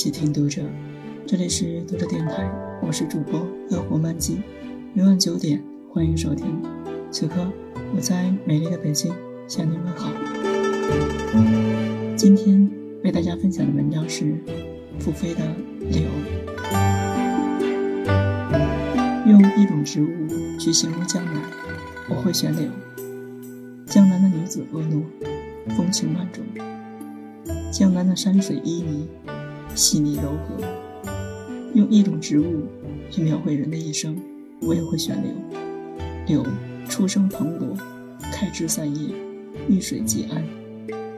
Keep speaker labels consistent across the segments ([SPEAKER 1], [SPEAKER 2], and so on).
[SPEAKER 1] 起听读者，这里是读者电台我是主播乐活漫记，每晚九点欢迎收听。此刻我在美丽的北京向您问好。今天为大家分享的文章是付飞的《柳》。用一种植物去形容江南，我会选柳。江南的女子婀娜，风情万种；江南的山水旖旎，细腻柔和。用一种植物去描绘人的一生，我也会选柳。柳出生蓬勃，开枝散叶，遇水即安，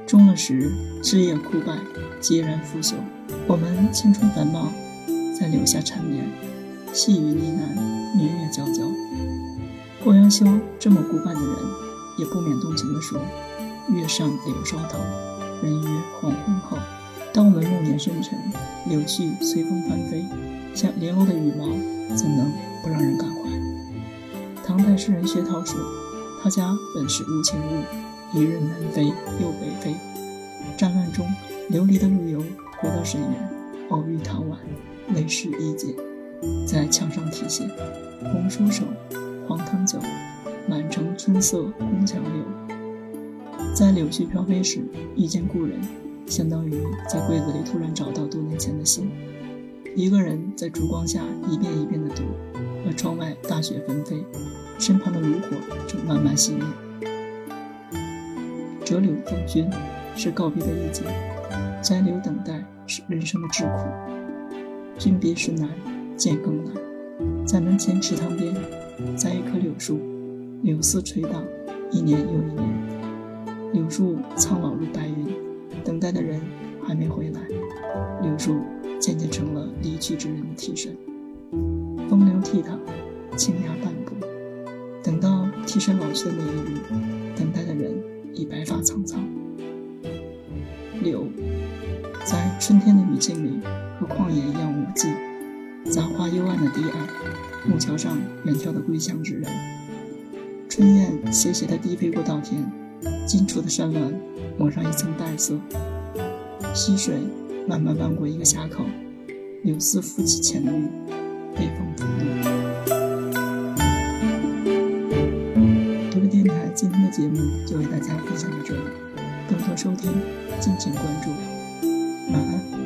[SPEAKER 1] 终了时枝叶枯败，孑然腐朽。我们青春繁茂，在柳下缠绵，细雨呢喃，明月皎皎。欧阳修这么古板的人，也不免动情地说：“月上柳梢头，人约黄昏后。”当我们暮年深沉，柳絮随风翻飞，像零落的羽毛，怎能不让人感怀？唐代诗人薛涛说：“他家本是无情物，一日南飞又北飞。战乱中流离的陆游回到沈园，偶遇唐婉，泪湿衣襟，在墙上题写：‘红酥手，黄汤酒，满城春色宫墙柳。’在柳絮飘飞时遇见故人。”相当于在柜子里突然找到多年前的信。一个人在烛光下一遍一遍地读，而窗外大雪纷飞，身旁的炉火正慢慢熄灭。折柳赠君是告别的意境，摘柳等待是人生的至苦。君别时难，见更难。在门前池塘边栽一棵柳树，柳丝垂荡，一年又一年，柳树苍老如白云。等待的人还没回来，柳树渐渐成了离去之人的替身。风流倜傥，轻压半步。等到替身老去的那一日，等待的人已白发苍苍。柳，在春天的雨季里，和旷野一样无际。杂花幽暗的堤岸，木桥上远眺的归乡之人。春燕斜斜地低飞过稻田，近处的山峦抹上一层淡色，溪水慢慢弯过一个峡口，柳丝扶起浅绿，被风拂面。独立电台今天的节目就为大家分享到这里，更多收听敬请关注，晚安。